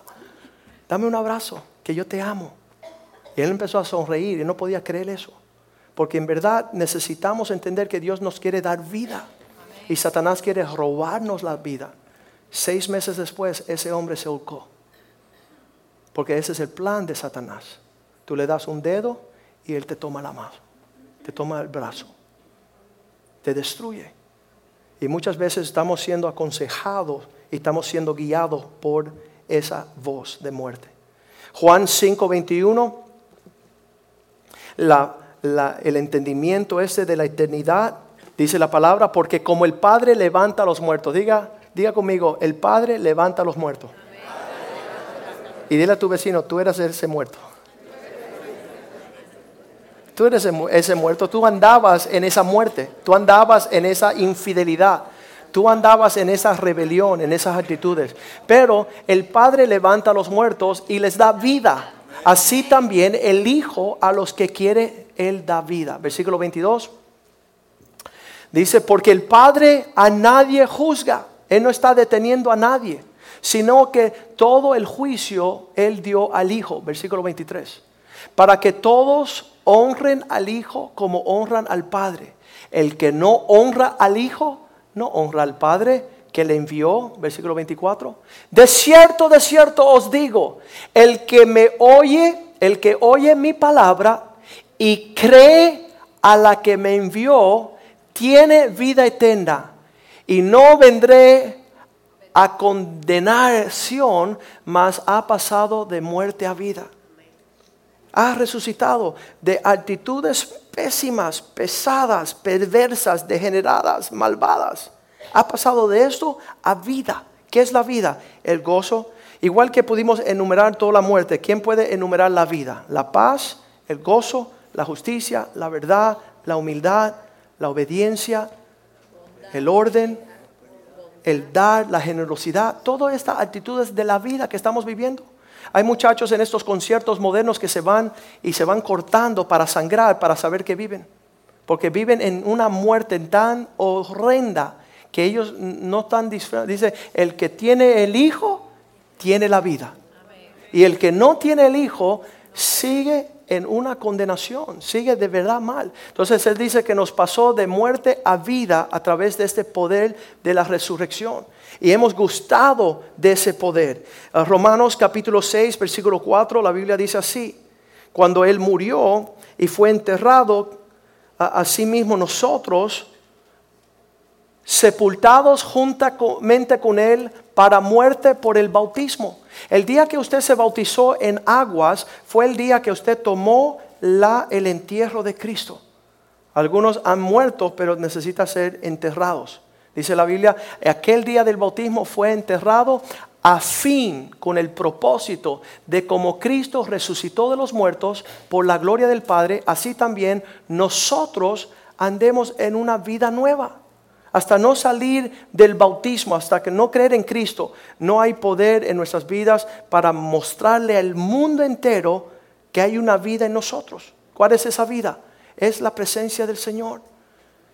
Dame un abrazo, que yo te amo. Y él empezó a sonreír y no podía creer eso. Porque en verdad necesitamos entender que Dios nos quiere dar vida. Y Satanás quiere robarnos la vida. Seis meses después ese hombre se ahorcó. Porque ese es el plan de Satanás. Tú le das un dedo y él te toma la mano. Te toma el brazo. Te destruye. Y muchas veces estamos siendo aconsejados y estamos siendo guiados por esa voz de muerte. Juan 5:21, el entendimiento ese de la eternidad, dice la palabra, porque como el Padre levanta a los muertos, diga, diga conmigo, el Padre levanta a los muertos. Y dile a tu vecino, tú eras ese muerto. Tú eres ese muerto, tú andabas en esa muerte, tú andabas en esa infidelidad, Tú andabas en esa rebelión, en esas actitudes. Pero el Padre levanta a los muertos y les da vida. Así también el Hijo a los que quiere, Él da vida. Versículo 22. Dice, porque el Padre a nadie juzga. Él no está deteniendo a nadie, sino que todo el juicio Él dio al Hijo. Versículo 23. Para que todos honren al Hijo como honran al Padre. El que no honra al Hijo, no honra al Padre que le envió, versículo 24. De cierto, de cierto os digo, el que me oye, el que oye mi palabra y cree a la que me envió, tiene vida eterna. Y no vendré a condenación, mas ha pasado de muerte a vida. Ha resucitado de actitudes pésimas, pesadas, perversas, degeneradas, malvadas. Ha pasado de esto a vida. ¿Qué es la vida? El gozo. Igual que pudimos enumerar toda la muerte, ¿quién puede enumerar la vida? La paz, el gozo, la justicia, la verdad, la humildad, la obediencia, el orden, el dar, la generosidad, todas estas actitudes de la vida que estamos viviendo. Hay muchachos en estos conciertos modernos que se van y se van cortando para sangrar, para saber que viven. Porque viven en una muerte tan horrenda que ellos no están disfrutando. Dice, el que tiene el Hijo, tiene la vida. Y el que no tiene el Hijo, sigue en una condenación, sigue de verdad mal. Entonces Él dice que nos pasó de muerte a vida a través de este poder de la resurrección y hemos gustado de ese poder. Ah, Romanos capítulo 6, versículo 4, la Biblia dice así, cuando Él murió y fue enterrado, asimismo nosotros, sepultados juntamente con Él para muerte por el bautismo. El día que usted se bautizó en aguas fue el día que usted tomó la, el entierro de Cristo. Algunos han muerto, pero necesitan ser enterrados. Dice la Biblia, aquel día del bautismo fue enterrado a fin, con el propósito de como Cristo resucitó de los muertos por la gloria del Padre, así también nosotros andemos en una vida nueva. Hasta no salir del bautismo, hasta que no creer en Cristo, no hay poder en nuestras vidas para mostrarle al mundo entero que hay una vida en nosotros. ¿Cuál es esa vida? Es la presencia del Señor.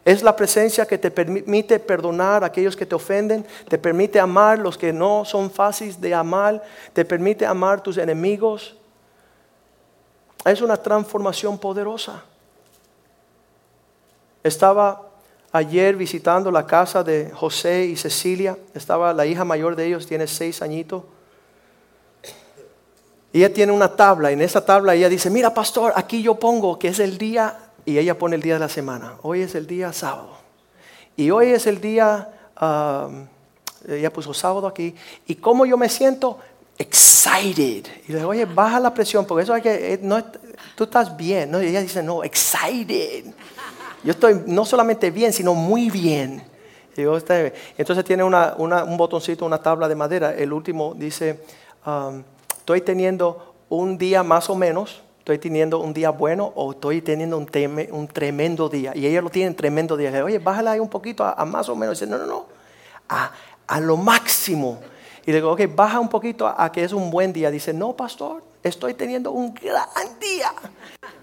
Es la presencia que te permite perdonar a aquellos que te ofenden, te permite amar los que no son fáciles de amar, te permite amar tus enemigos. Es una transformación poderosa. Estaba ayer visitando la casa de José y Cecilia. Estaba la hija mayor de ellos, tiene seis añitos. Y ella tiene una tabla, y en esa tabla ella dice, mira pastor, aquí yo pongo que es el día y ella pone el día de la semana. Hoy es el día sábado. Y hoy es el día, um, ella puso sábado aquí. ¿Y cómo yo me siento? Excited. Y le digo, oye, baja la presión, porque eso hay que, eh, no, tú estás bien. ¿no? Y ella dice, no, excited. Yo estoy no solamente bien, sino muy bien. Entonces tiene un botoncito, una tabla de madera. El último dice, um, estoy teniendo un día más o menos estoy teniendo un día bueno o estoy teniendo un, tremendo día. Y ella lo tiene en tremendo día. Digo, oye, bájala ahí un poquito a, más o menos. dice, no, no, no, a, a, lo máximo. Y le digo, ok, baja un poquito a, que es un buen día. Dice, no, pastor, estoy teniendo un gran día.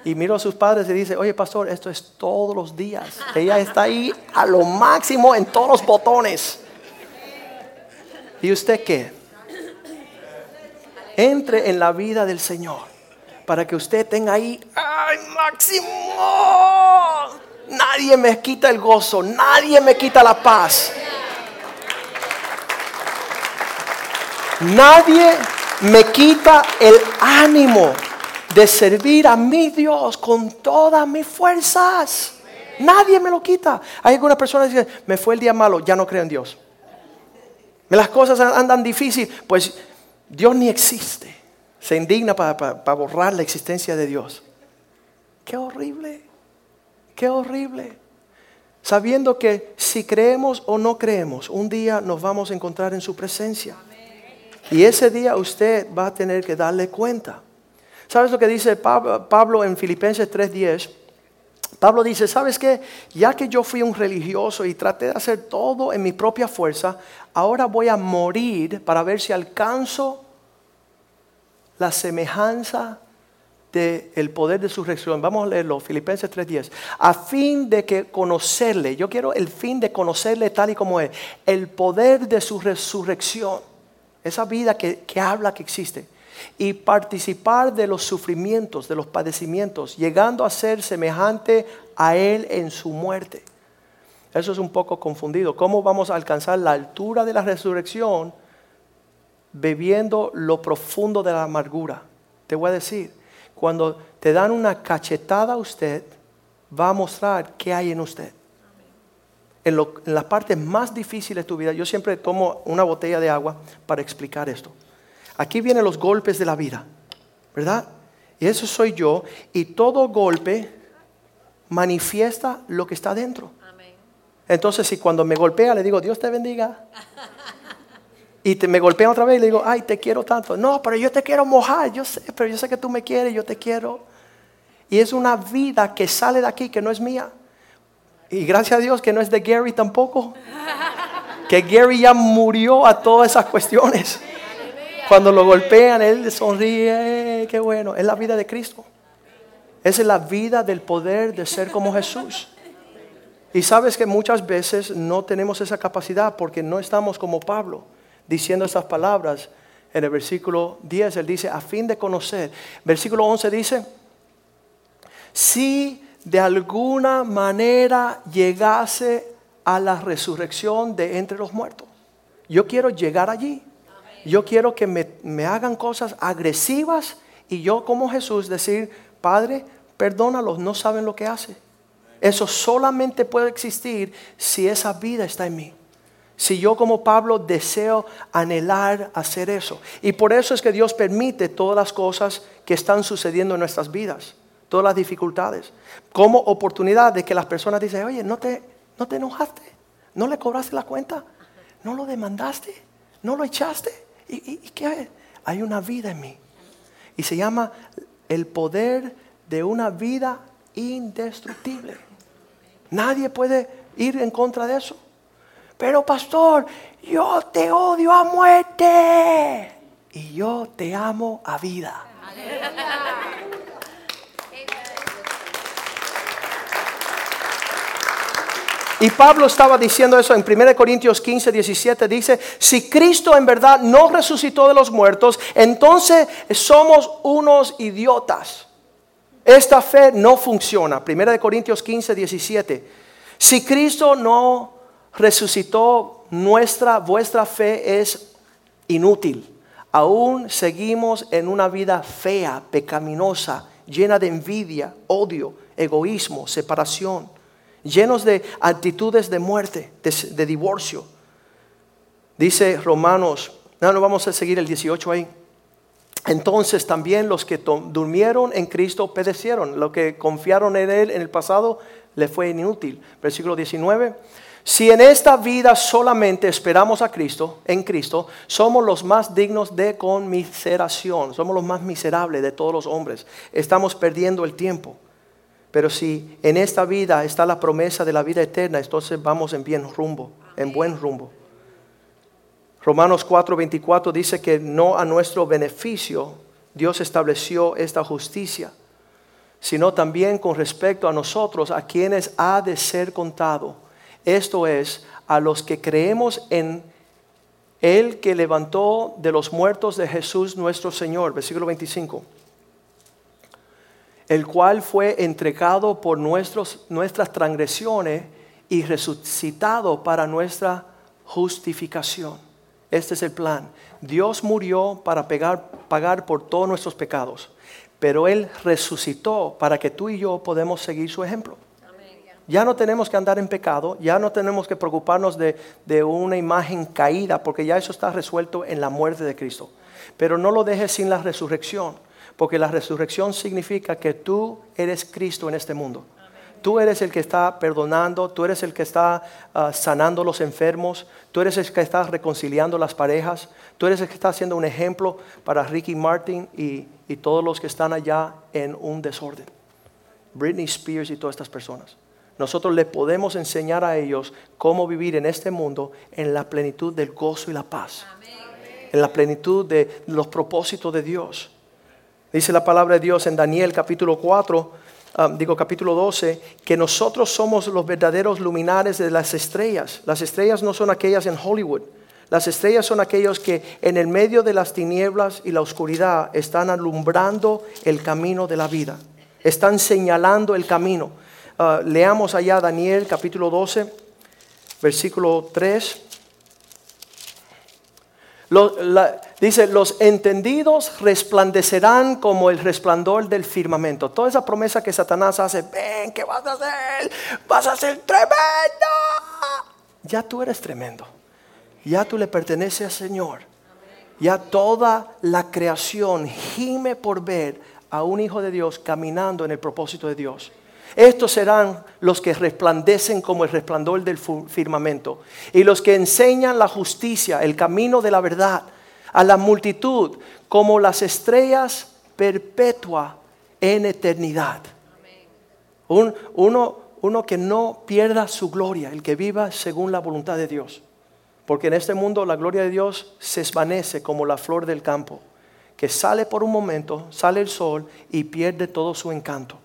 Y miro a sus padres y dice, oye, pastor, esto es todos los días. Ella está ahí a lo máximo en todos los botones. ¿Y usted qué? Entre en la vida del Señor para que usted tenga ahí, ¡ay, máximo! Nadie me quita el gozo, nadie me quita la paz. Nadie me quita el ánimo de servir a mi Dios con todas mis fuerzas. Nadie me lo quita. Hay algunas personas que dicen, me fue el día malo, ya no creo en Dios. Las cosas andan difíciles, pues Dios ni existe se indigna para, borrar la existencia de Dios. Qué horrible, qué horrible. Sabiendo que si creemos o no creemos, un día nos vamos a encontrar en su presencia. Y ese día usted va a tener que darle cuenta. ¿Sabes lo que dice Pablo en Filipenses 3:10? Pablo dice, ¿sabes qué? Ya que yo fui un religioso y traté de hacer todo en mi propia fuerza, ahora voy a morir para ver si alcanzo la semejanza del poder de su resurrección. Vamos a leerlo, Filipenses 3:10. A fin de que conocerle, yo quiero el fin de conocerle tal y como es, el poder de su resurrección, esa vida que, que habla que existe, y participar de los sufrimientos, de los padecimientos, llegando a ser semejante a Él en su muerte. Eso es un poco confundido. ¿Cómo vamos a alcanzar la altura de la resurrección? bebiendo lo profundo de la amargura. Te voy a decir, cuando te dan una cachetada a usted, va a mostrar qué hay en usted. En, en las partes más difíciles de tu vida, yo siempre tomo una botella de agua para explicar esto. Aquí vienen los golpes de la vida, ¿verdad? Y eso soy yo, y todo golpe manifiesta lo que está dentro. Entonces, si cuando me golpea le digo, Dios te bendiga, y te, me golpean otra vez y le digo, ay, te quiero tanto. No, pero yo te quiero mojar, yo sé, pero yo sé que tú me quieres, yo te quiero. Y es una vida que sale de aquí, que no es mía. Y gracias a Dios que no es de Gary tampoco. Que Gary ya murió a todas esas cuestiones. Cuando lo golpean, él sonríe, qué bueno. Es la vida de Cristo. Es la vida del poder de ser como Jesús. Y sabes que muchas veces no tenemos esa capacidad porque no estamos como Pablo diciendo estas palabras. En el versículo 10 él dice, a fin de conocer. Versículo 11 dice, si de alguna manera llegase a la resurrección de entre los muertos. Yo quiero llegar allí. Yo quiero que me, me hagan cosas agresivas y yo como Jesús decir, Padre, perdónalos, no saben lo que hace. Eso solamente puede existir si esa vida está en mí. Si yo como Pablo deseo anhelar hacer eso. Y por eso es que Dios permite todas las cosas que están sucediendo en nuestras vidas, todas las dificultades, como oportunidad de que las personas dicen, oye, ¿no te, no te enojaste? ¿No le cobraste la cuenta? ¿No lo demandaste? ¿No lo echaste? ¿Y, y qué? Hay una vida en mí. Y se llama el poder de una vida indestructible. Nadie puede ir en contra de eso. Pero pastor, yo te odio a muerte y yo te amo a vida. Y Pablo estaba diciendo eso en 1 Corintios 15, 17. Dice, si Cristo en verdad no resucitó de los muertos, entonces somos unos idiotas. Esta fe no funciona. 1 Corintios 15, 17. Si Cristo no resucitó, nuestra, vuestra fe es inútil. Aún seguimos en una vida fea, pecaminosa, llena de envidia, odio, egoísmo, separación llenos de actitudes de muerte, de, divorcio. Dice Romanos, no, no vamos a seguir el 18 ahí. Entonces también los que durmieron en Cristo pedecieron. Los que confiaron en Él en el pasado le fue inútil. Versículo 19. Si en esta vida solamente esperamos a Cristo, en Cristo, somos los más dignos de conmiseración, somos los más miserables de todos los hombres. Estamos perdiendo el tiempo. Pero si en esta vida está la promesa de la vida eterna, entonces vamos en bien rumbo, en buen rumbo. Romanos 4:24 dice que no a nuestro beneficio Dios estableció esta justicia, sino también con respecto a nosotros, a quienes ha de ser contado. Esto es, a los que creemos en el que levantó de los muertos de Jesús nuestro Señor. Versículo 25 el cual fue entregado por nuestros, nuestras transgresiones y resucitado para nuestra justificación. Este es el plan. Dios murió para pagar por todos nuestros pecados, pero Él resucitó para que tú y yo podamos seguir su ejemplo. Ya no tenemos que andar en pecado, ya no tenemos que preocuparnos de, de, una imagen caída, porque ya eso está resuelto en la muerte de Cristo. Pero no lo dejes sin la resurrección. Porque la resurrección significa que tú eres Cristo en este mundo. Tú eres el que está perdonando, tú eres el que está ah, sanando los enfermos, tú eres el que está reconciliando las parejas, tú eres el que está haciendo un ejemplo para Ricky Martin y, y todos los que están allá en un desorden. Britney Spears y todas estas personas. Nosotros le podemos enseñar a ellos cómo vivir en este mundo en la plenitud del gozo y la paz, en la plenitud de los propósitos de Dios. Dice la palabra de Dios en Daniel capítulo 4, ah, digo capítulo 12, que nosotros somos los verdaderos luminares de las estrellas. Las estrellas no son aquellas en Hollywood. Las estrellas son aquellos que en el medio de las tinieblas y la oscuridad están alumbrando el camino de la vida. Están señalando el camino. Ah, leamos allá Daniel capítulo 12, versículo 3 dice, los entendidos resplandecerán como el resplandor del firmamento. Toda esa promesa que Satanás hace, ven, ¿qué vas a hacer? Vas a ser tremendo. Ya tú eres tremendo. Ya tú le perteneces al Señor. Ya toda la creación gime por ver a un hijo de Dios caminando en el propósito de Dios. Estos serán los que resplandecen como el resplandor del firmamento y los que enseñan la justicia, el camino de la verdad a la multitud como las estrellas perpetua en eternidad. uno, uno que no pierda su gloria, el que viva según la voluntad de Dios. Porque en este mundo la gloria de Dios se desvanece como la flor del campo, que sale por un momento, sale el sol y pierde todo su encanto.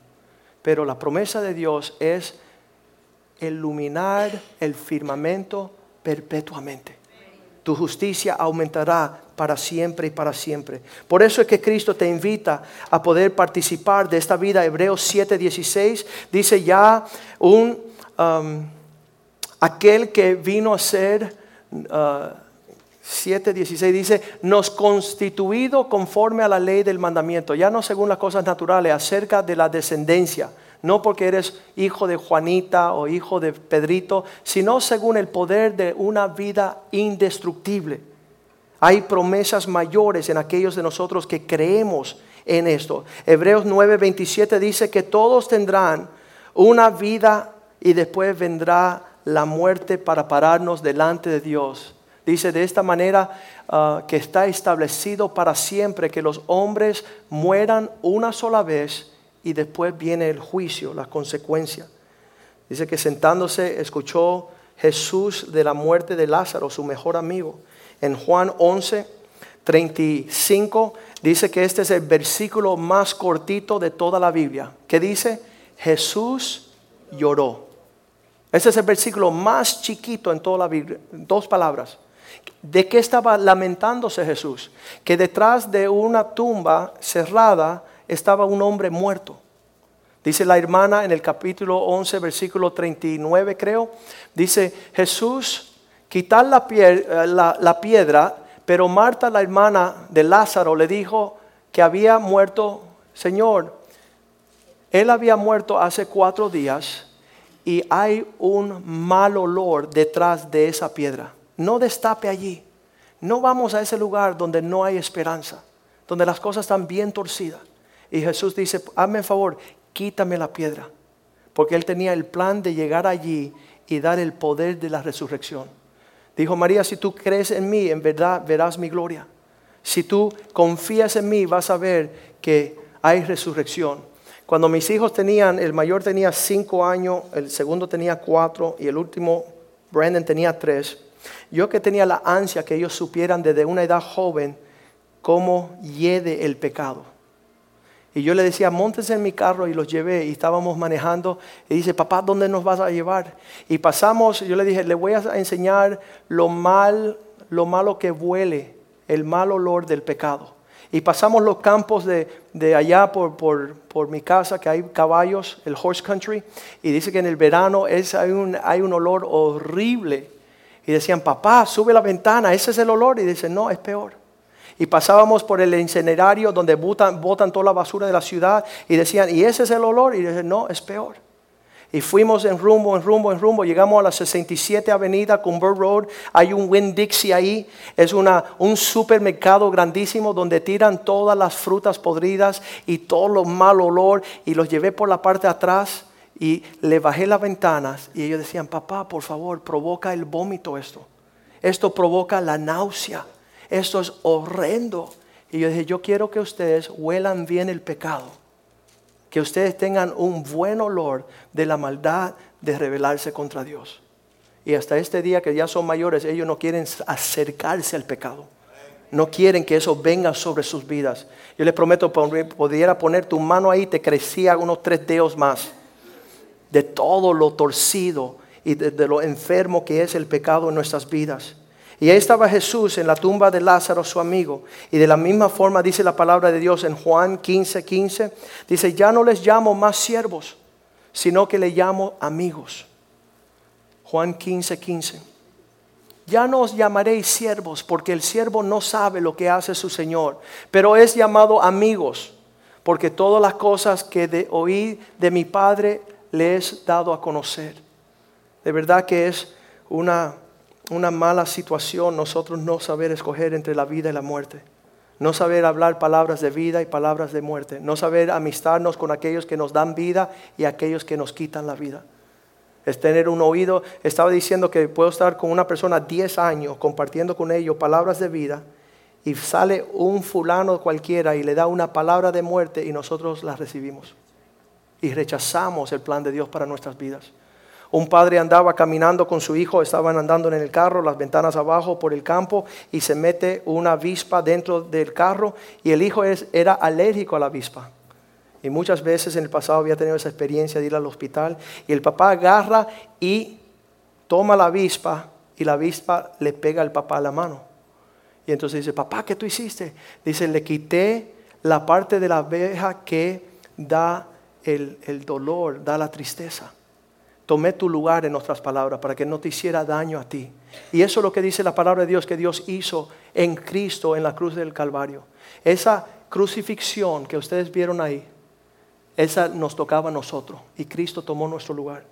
Pero la promesa de Dios es iluminar el firmamento perpetuamente. Tu justicia aumentará para siempre y para siempre. Por eso es que Cristo te invita a poder participar de esta vida. Hebreos 7:16 dice ya un um, aquel que vino a ser uh, 7:16 dice, nos constituido conforme a la ley del mandamiento, ya no según las cosas naturales, acerca de la descendencia, no porque eres hijo de Juanita o hijo de Pedrito, sino según el poder de una vida indestructible. Hay promesas mayores en aquellos de nosotros que creemos en esto. Hebreos 9:27 dice que todos tendrán una vida y después vendrá la muerte para pararnos delante de Dios. Dice de esta manera ah, que está establecido para siempre que los hombres mueran una sola vez y después viene el juicio, la consecuencia. Dice que sentándose escuchó Jesús de la muerte de Lázaro, su mejor amigo. En Juan 11, 35 dice que este es el versículo más cortito de toda la Biblia. Que dice, Jesús lloró. Ese es el versículo más chiquito en toda la Biblia, dos palabras. ¿De qué estaba lamentándose Jesús? Que detrás de una tumba cerrada estaba un hombre muerto. Dice la hermana en el capítulo 11, versículo 39 creo, dice Jesús quitar eh, la, la piedra, pero Marta, la hermana de Lázaro, le dijo que había muerto, Señor, él había muerto hace cuatro días y hay un mal olor detrás de esa piedra. No destape allí. No vamos a ese lugar donde no hay esperanza, donde las cosas están bien torcidas. Y Jesús dice, hazme el favor, quítame la piedra. Porque él tenía el plan de llegar allí y dar el poder de la resurrección. Dijo María, si tú crees en mí, en verdad verás mi gloria. Si tú confías en mí, vas a ver que hay resurrección. Cuando mis hijos tenían, el mayor tenía cinco años, el segundo tenía cuatro y el último, Brandon, tenía tres. Yo que tenía la ansia que ellos supieran desde una edad joven cómo hiede el pecado. Y yo le decía, montes en mi carro y los llevé y estábamos manejando. Y dice, papá, ¿dónde nos vas a llevar? Y pasamos, yo le dije, le voy a enseñar lo mal, lo malo que huele, el mal olor del pecado. Y pasamos los campos de, allá por, por, mi casa, que hay caballos, el horse country. Y dice que en el verano es, hay, un, hay un olor horrible y decían, papá, sube la ventana, ese es el olor. Y dice, no, es peor. Y pasábamos por el incinerario donde botan, toda la basura de la ciudad y decían, ¿y ese es el olor? Y dicen, no, es peor. Y fuimos en rumbo, en rumbo, en rumbo. Llegamos a la 67 Avenida Cumber Road. Hay un Winn Dixie ahí. Es una, un supermercado grandísimo donde tiran todas las frutas podridas y todo lo mal olor. Y los llevé por la parte de atrás y le bajé las ventanas y ellos decían, papá, por favor, provoca el vómito esto. Esto provoca la náusea. Esto es horrendo. Y yo dije, yo quiero que ustedes huelan bien el pecado. Que ustedes tengan un buen olor de la maldad de rebelarse contra Dios. Y hasta este día que ya son mayores, ellos no quieren acercarse al pecado. No quieren que eso venga sobre sus vidas. Yo les prometo, pudiera poner tu mano ahí, te crecía unos tres dedos más de todo lo torcido y de, lo enfermo que es el pecado en nuestras vidas. Y ahí estaba Jesús en la tumba de Lázaro, su amigo. Y de la misma forma dice la palabra de Dios en Juan 15, 15. Dice, ya no les llamo más siervos, sino que le llamo amigos. Juan 15, 15. Ya no os llamaréis siervos, porque el siervo no sabe lo que hace su Señor, pero es llamado amigos, porque todas las cosas que de, oí de mi Padre le es dado a conocer. De verdad que es una, una mala situación nosotros no saber escoger entre la vida y la muerte. No saber hablar palabras de vida y palabras de muerte. No saber amistarnos con aquellos que nos dan vida y aquellos que nos quitan la vida. Es tener un oído. Estaba diciendo que puedo estar con una persona 10 años compartiendo con ellos palabras de vida y sale un fulano cualquiera y le da una palabra de muerte y nosotros la recibimos y rechazamos el plan de Dios para nuestras vidas. Un padre andaba caminando con su hijo, estaban andando en el carro, las ventanas abajo por el campo y se mete una avispa dentro del carro y el hijo era alérgico a la avispa. Y muchas veces en el pasado había tenido esa experiencia de ir al hospital y el papá agarra y toma la avispa y la avispa le pega al papá a la mano. Y entonces dice, papá, ¿qué tú hiciste? Dice, le quité la parte de la abeja que da el, dolor, da la tristeza. Tomé tu lugar en otras palabras para que no te hiciera daño a ti. Y eso es lo que dice la palabra de Dios que Dios hizo en Cristo en la cruz del Calvario. Esa crucifixión que ustedes vieron ahí, esa nos tocaba a nosotros y Cristo tomó nuestro lugar.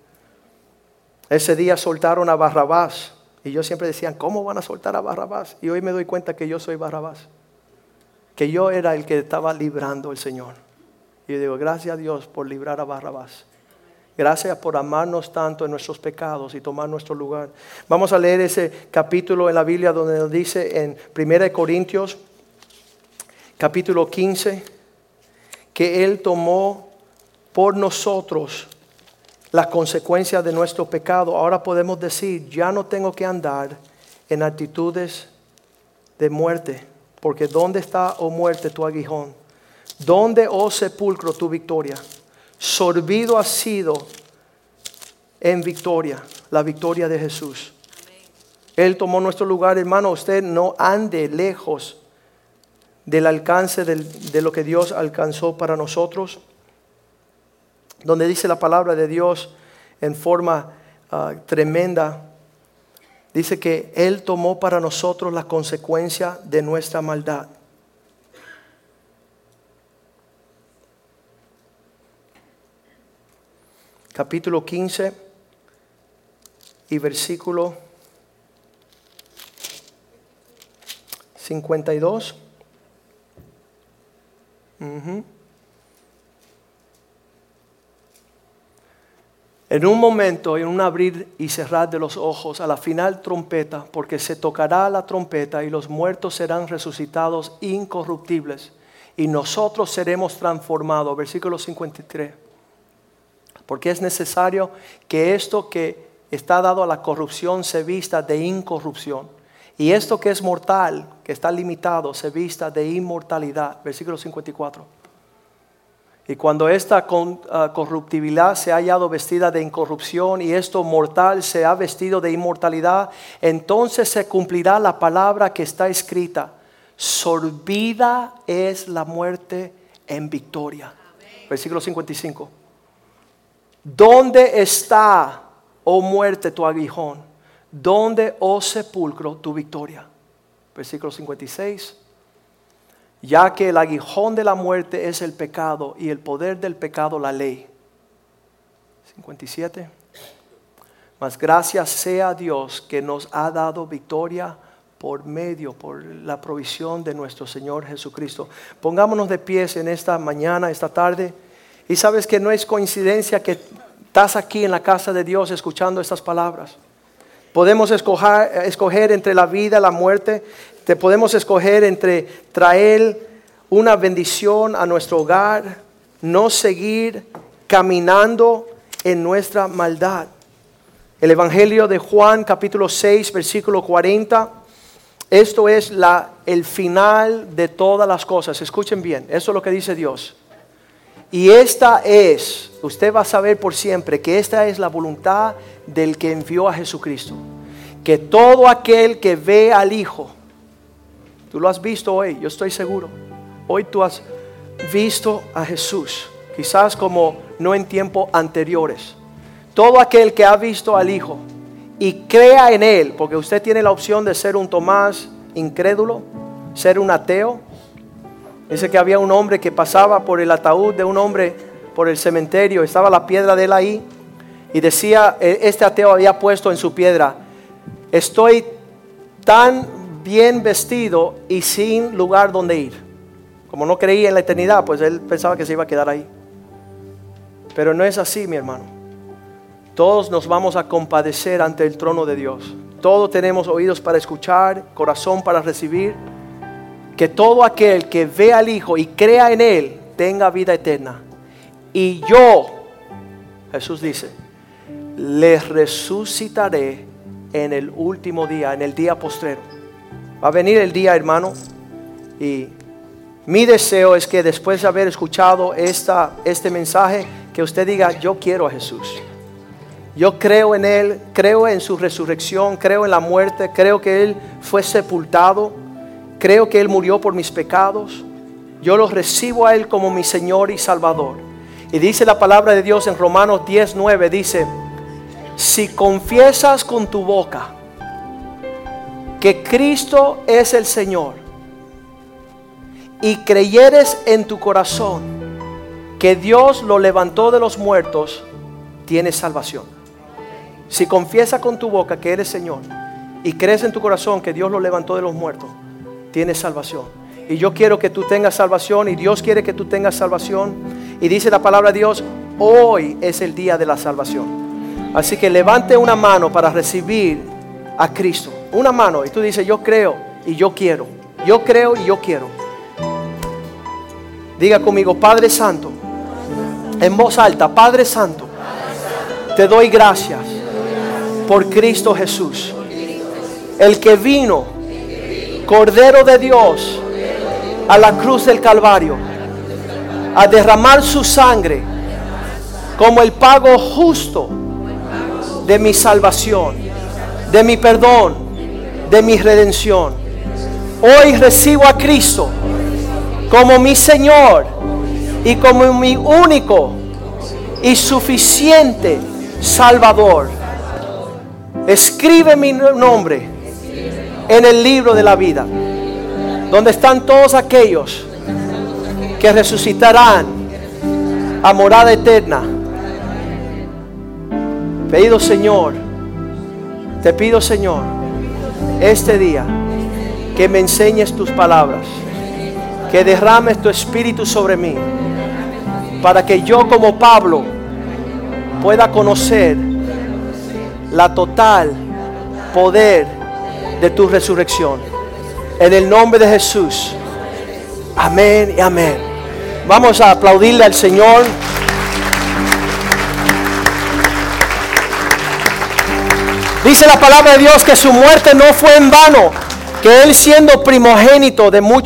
Ese día soltaron a Barrabás y yo siempre decían, ¿cómo van a soltar a Barrabás? Y hoy me doy cuenta que yo soy Barrabás, que yo era el que estaba librando el Señor. Y digo, gracias a Dios por librar a Barrabás. Gracias por amarnos tanto en nuestros pecados y tomar nuestro lugar. Vamos a leer ese capítulo en la Biblia donde nos dice en 1 Corintios, capítulo 15, que Él tomó por nosotros las consecuencias de nuestro pecado. Ahora podemos decir, ya no tengo que andar en actitudes de muerte, porque ¿dónde está, oh muerte, tu aguijón? ¿Dónde, oh sepulcro, tu victoria? Sorbido ha sido en victoria, la victoria de Jesús. Él tomó nuestro lugar, hermano. Usted no ande lejos del alcance de lo que Dios alcanzó para nosotros. Donde dice la palabra de Dios en forma ah, tremenda, dice que Él tomó para nosotros la consecuencia de nuestra maldad. Capítulo 15 y versículo 52. En un momento, en un abrir y cerrar de los ojos, a la final trompeta, porque se tocará la trompeta y los muertos serán resucitados incorruptibles y nosotros seremos transformados. Versículo 53. Porque es necesario que esto que está dado a la corrupción se vista de incorrupción y esto que es mortal, que está limitado, se vista de inmortalidad. Versículo 54. Y cuando esta ah, corruptibilidad se ha hallado vestida de incorrupción y esto mortal se ha vestido de inmortalidad, entonces se cumplirá la palabra que está escrita. Sorbida es la muerte en victoria. Versículo 55. ¿Dónde está, oh muerte, tu aguijón? ¿Dónde, oh sepulcro, tu victoria? Versículo 56. Ya que el aguijón de la muerte es el pecado y el poder del pecado la ley. 57. Mas gracias sea Dios que nos ha dado victoria por medio, por la provisión de nuestro Señor Jesucristo. Pongámonos de pies en esta mañana, esta tarde. Y sabes que no es coincidencia que estás aquí en la casa de Dios escuchando estas palabras. Podemos escoger, entre la vida y la muerte. Te podemos escoger entre traer una bendición a nuestro hogar, no seguir caminando en nuestra maldad. El Evangelio de Juan capítulo 6 versículo 40. Esto es la, el final de todas las cosas. Escuchen bien, eso es lo que dice Dios. Y esta es, usted va a saber por siempre que esta es la voluntad del que envió a Jesucristo. Que todo aquel que ve al Hijo, tú lo has visto hoy, yo estoy seguro. Hoy tú has visto a Jesús, quizás como no en tiempos anteriores. Todo aquel que ha visto al Hijo y crea en Él, porque usted tiene la opción de ser un Tomás incrédulo, ser un ateo, Dice que había un hombre que pasaba por el ataúd de un hombre por el cementerio, estaba la piedra de él ahí y decía, e, este ateo había puesto en su piedra, estoy tan bien vestido y sin lugar donde ir. Como no creía en la eternidad, pues él pensaba que se iba a quedar ahí. Pero no es así, mi hermano. Todos nos vamos a compadecer ante el trono de Dios. Todos tenemos oídos para escuchar, corazón para recibir que todo aquel que vea al Hijo y crea en Él tenga vida eterna. Y yo, Jesús dice, les resucitaré en el último día, en el día postrero. Va a venir el día, hermano, y mi deseo es que después de haber escuchado esta, este mensaje, que usted diga, yo quiero a Jesús. Yo creo en Él, creo en su resurrección, creo en la muerte, creo que Él fue sepultado Creo que Él murió por mis pecados. Yo lo recibo a Él como mi Señor y Salvador. Y dice la palabra de Dios en Romanos 10:9, dice, si confiesas con tu boca que Cristo es el Señor y creyeres en tu corazón que Dios lo levantó de los muertos, tienes salvación. Si confiesas con tu boca que eres Señor y crees en tu corazón que Dios lo levantó de los muertos, tienes salvación. Y yo quiero que tú tengas salvación y Dios quiere que tú tengas salvación. Y dice la palabra de Dios, hoy es el día de la salvación. Así que levante una mano para recibir a Cristo. Una mano. Y tú dices, yo creo y yo quiero. Yo creo y yo quiero. Diga conmigo, Padre Santo. En voz alta, Padre Santo. Te doy gracias por Cristo Jesús. El que vino Cordero de Dios, a la cruz del Calvario, a derramar su sangre como el pago justo de mi salvación, de mi perdón, de mi redención. Hoy recibo a Cristo como mi Señor y como mi único y suficiente Salvador. Escribe mi nombre en el libro de la vida, donde están todos aquellos que resucitarán a morada eterna. Pedido Señor, te pido Señor, este día que me enseñes tus palabras, que derrames tu espíritu sobre mí, para que yo como Pablo pueda conocer la total poder de tu resurrección. En el nombre de Jesús. Amén y amén. Vamos a aplaudirle al Señor. Dice la palabra de Dios que su muerte no fue en vano, que Él siendo primogénito de muchos